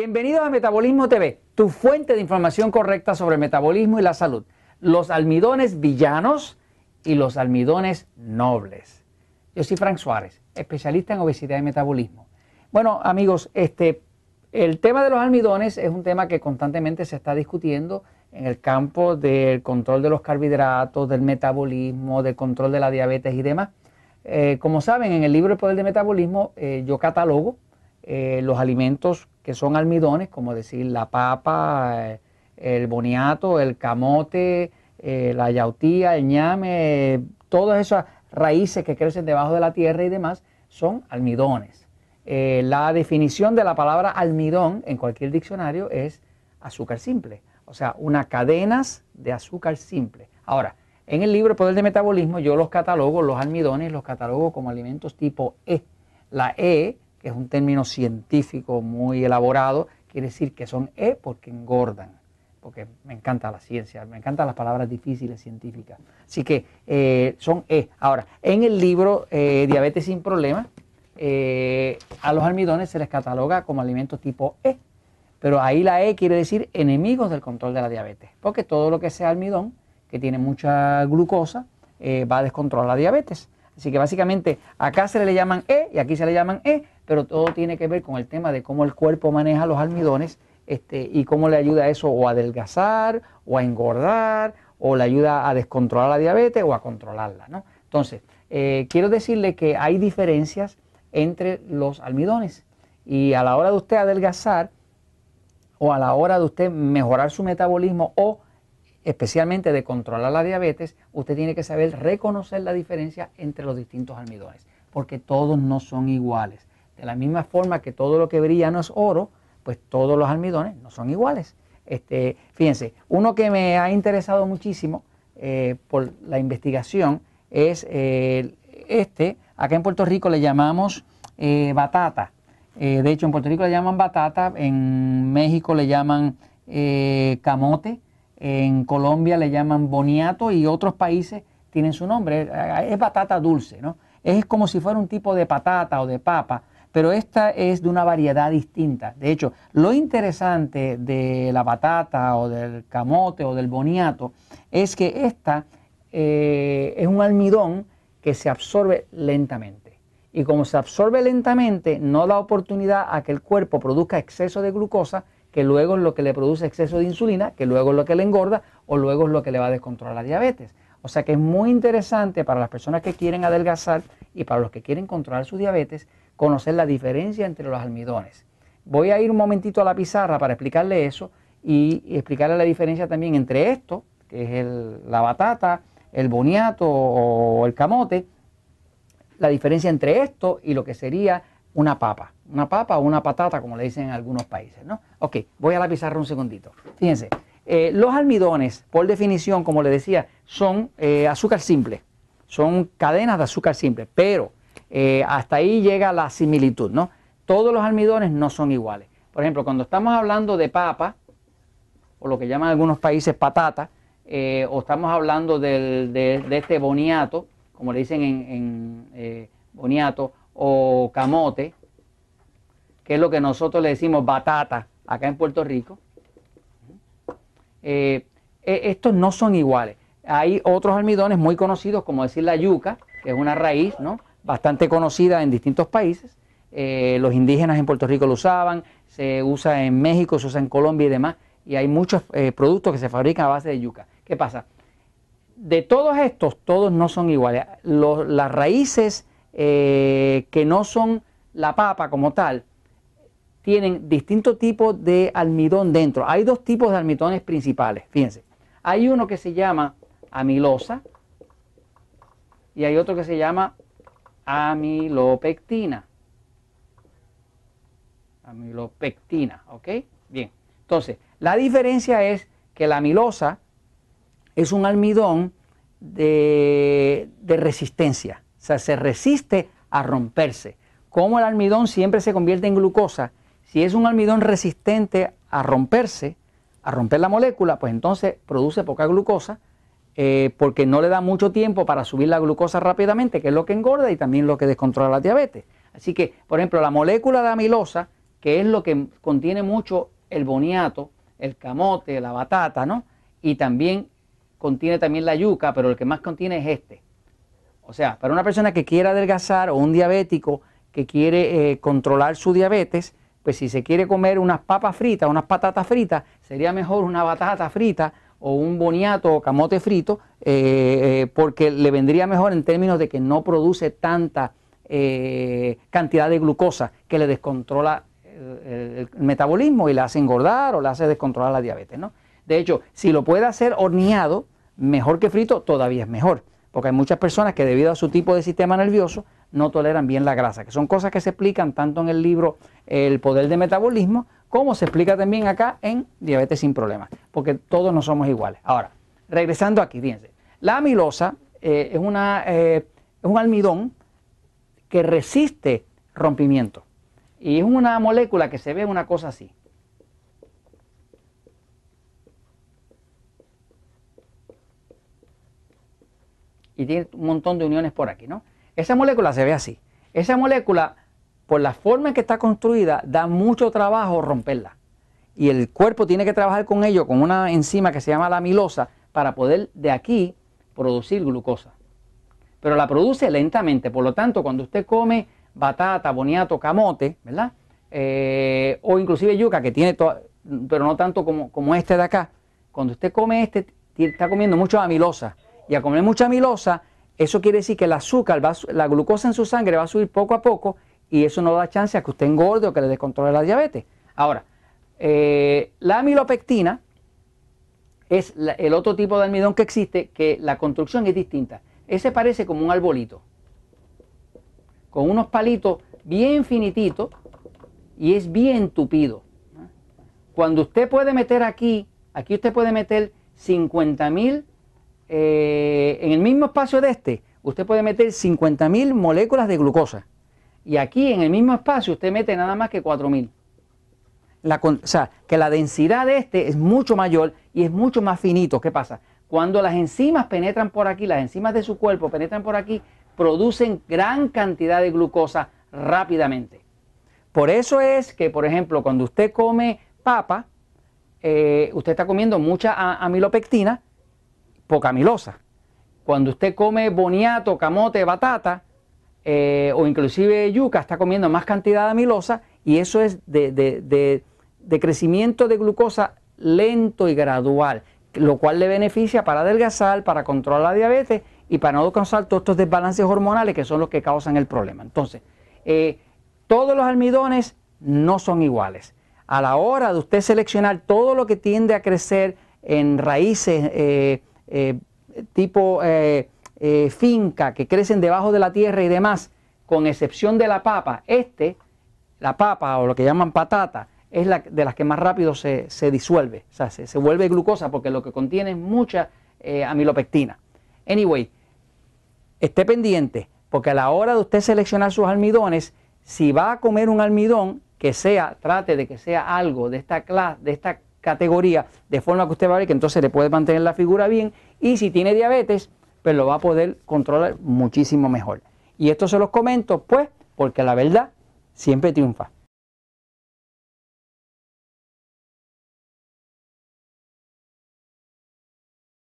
Bienvenidos a Metabolismo TV, tu fuente de información correcta sobre metabolismo y la salud. Los almidones villanos y los almidones nobles. Yo soy Frank Suárez, especialista en obesidad y metabolismo. Bueno, amigos, este, el tema de los almidones es un tema que constantemente se está discutiendo en el campo del control de los carbohidratos, del metabolismo, del control de la diabetes y demás. Eh, como saben, en el libro El Poder del Metabolismo eh, yo catalogo eh, los alimentos que son almidones, como decir la papa, el boniato, el camote, la yautía, el ñame, todas esas raíces que crecen debajo de la tierra y demás, son almidones. la definición de la palabra almidón en cualquier diccionario es azúcar simple, o sea, unas cadenas de azúcar simple. Ahora, en el libro Poder de Metabolismo yo los catalogo, los almidones, los catalogo como alimentos tipo E. La E, que es un término científico muy elaborado, quiere decir que son E porque engordan, porque me encanta la ciencia, me encantan las palabras difíciles científicas. Así que eh, son E. Ahora, en el libro eh, Diabetes sin Problemas, eh, a los almidones se les cataloga como alimentos tipo E. Pero ahí la E quiere decir enemigos del control de la diabetes, porque todo lo que sea almidón que tiene mucha glucosa, va a descontrolar la diabetes. Así que básicamente acá se le llaman E y aquí se le llaman E, pero todo tiene que ver con el tema de cómo el cuerpo maneja los almidones este, y cómo le ayuda a eso o a adelgazar o a engordar o le ayuda a descontrolar la diabetes o a controlarla. ¿no? Entonces, eh, quiero decirle que hay diferencias entre los almidones y a la hora de usted adelgazar o a la hora de usted mejorar su metabolismo o especialmente de controlar la diabetes, usted tiene que saber reconocer la diferencia entre los distintos almidones, porque todos no son iguales. De la misma forma que todo lo que brilla no es oro, pues todos los almidones no son iguales. Este, fíjense, uno que me ha interesado muchísimo eh, por la investigación es eh, este, acá en Puerto Rico le llamamos eh, batata. de hecho, en Puerto Rico le llaman batata, en México le llaman camote, en Colombia le llaman boniato y otros países tienen su nombre. Es batata dulce, ¿no? Es como si fuera un tipo de patata o de papa, pero esta es de una variedad distinta. De hecho, lo interesante de la batata o del camote o del boniato es que esta eh, es un almidón que se absorbe lentamente. Y como se absorbe lentamente, no da oportunidad a que el cuerpo produzca exceso de glucosa que luego es lo que le produce exceso de insulina, que luego es lo que le engorda o luego es lo que le va a descontrolar la diabetes. O sea que es muy interesante para las personas que quieren adelgazar y para los que quieren controlar su diabetes conocer la diferencia entre los almidones. Voy a ir un momentito a la pizarra para explicarle eso y, explicarle la diferencia también entre esto, que es la batata, el boniato o el camote, la diferencia entre esto y lo que sería una papa, una papa o una patata, como le dicen en algunos países, ¿no? Ok, voy a la pizarra un segundito. Fíjense, eh, los almidones, por definición, como le decía, son eh, azúcar simple, son cadenas de azúcar simple, pero eh, hasta ahí llega la similitud, ¿no? Todos los almidones no son iguales. Por ejemplo, cuando estamos hablando de papa, o lo que llaman algunos países patata, o estamos hablando de, este boniato, como le dicen en, en boniato, o camote, que es lo que nosotros le decimos batata acá en Puerto Rico, eh, eh, estos no son iguales. Hay otros almidones muy conocidos, como decir la yuca, que es una raíz ¿no? Bastante conocida en distintos países. Eh, los indígenas en Puerto Rico lo usaban, se usa en México, se usa en Colombia y demás. Y hay muchos productos que se fabrican a base de yuca. ¿Qué pasa? De todos estos, todos no son iguales. las raíces eh, que no son la papa como tal, tienen distintos tipos de almidón dentro. Hay dos tipos de almidones principales, fíjense. Hay uno que se llama amilosa y hay otro que se llama amilopectina. Amilopectina, ¿ok? Bien. Entonces, la diferencia es que la amilosa es un almidón de, de resistencia. O sea, se resiste a romperse. Como el almidón siempre se convierte en glucosa, si es un almidón resistente a romperse, a romper la molécula, pues entonces produce poca glucosa eh, porque no le da mucho tiempo para subir la glucosa rápidamente, que es lo que engorda y también lo que descontrola la diabetes. Así que, por ejemplo, la molécula de amilosa que es lo que contiene mucho el boniato, el camote, la batata, ¿no? Y también contiene también la yuca, pero el que más contiene es este. O sea, para una persona que quiera adelgazar o un diabético que quiere eh, controlar su diabetes, pues si se quiere comer unas papas fritas, unas patatas fritas, sería mejor una batata frita o un boniato o camote frito, eh, eh, porque le vendría mejor en términos de que no produce tanta cantidad de glucosa que le descontrola el, metabolismo y le hace engordar o le hace descontrolar la diabetes. ¿no? De hecho, si lo puede hacer horneado, mejor que frito, todavía es mejor, porque hay muchas personas que debido a su tipo de sistema nervioso no toleran bien la grasa, que son cosas que se explican tanto en el libro El poder de metabolismo, como se explica también acá en Diabetes sin problemas, porque todos no somos iguales. Ahora, regresando aquí, fíjense, la amilosa eh, es, una, eh, es un almidón que resiste rompimiento y es una molécula que se ve una cosa así. Y tiene un montón de uniones por aquí, ¿no? Esa molécula se ve así. Esa molécula, por la forma en que está construida, da mucho trabajo romperla. Y el cuerpo tiene que trabajar con ello, con una enzima que se llama la amilosa, para poder de aquí producir glucosa. Pero la produce lentamente, por lo tanto, cuando usted come batata, boniato, camote, ¿verdad? Eh, o inclusive yuca, que tiene, pero no tanto como, como este de acá. Cuando usted come este, está comiendo mucha amilosa. Y a comer mucha amilosa, eso quiere decir que el azúcar, la glucosa en su sangre va a subir poco a poco y eso no da chance a que usted engorde o que le descontrole la diabetes. Ahora, eh, la amilopectina es el otro tipo de almidón que existe, que la construcción es distinta. Ese parece como un arbolito, con unos palitos bien finititos y es bien tupido. Cuando usted puede meter aquí, aquí usted puede meter 50 mil eh, en el mismo espacio de este, usted puede meter 50.000 moléculas de glucosa. Y aquí en el mismo espacio usted mete nada más que 4.000. o sea, que la densidad de este es mucho mayor y es mucho más finito. ¿Qué pasa? Cuando las enzimas penetran por aquí, las enzimas de su cuerpo penetran por aquí, producen gran cantidad de glucosa rápidamente. Por eso es que, por ejemplo, cuando usted come papa, eh, usted está comiendo mucha amilopectina poca amilosa. Cuando usted come boniato, camote, batata eh, o inclusive yuca, está comiendo más cantidad de amilosa y eso es de, crecimiento de glucosa lento y gradual, lo cual le beneficia para adelgazar, para controlar la diabetes y para no causar todos estos desbalances hormonales que son los que causan el problema. Entonces, eh, todos los almidones no son iguales. A la hora de usted seleccionar todo lo que tiende a crecer en raíces, eh, tipo eh, eh, finca que crecen debajo de la tierra y demás, con excepción de la papa, este, la papa o lo que llaman patata, es la de las que más rápido se, disuelve, o sea, se, vuelve glucosa porque lo que contiene es mucha amilopectina. Anyway, esté pendiente, porque a la hora de usted seleccionar sus almidones, si va a comer un almidón, que sea, trate de que sea algo de esta clase, de esta categoría, de forma que usted va a ver que entonces le puede mantener la figura bien y si tiene diabetes, pues lo va a poder controlar muchísimo mejor. Y esto se los comento pues porque la verdad siempre triunfa.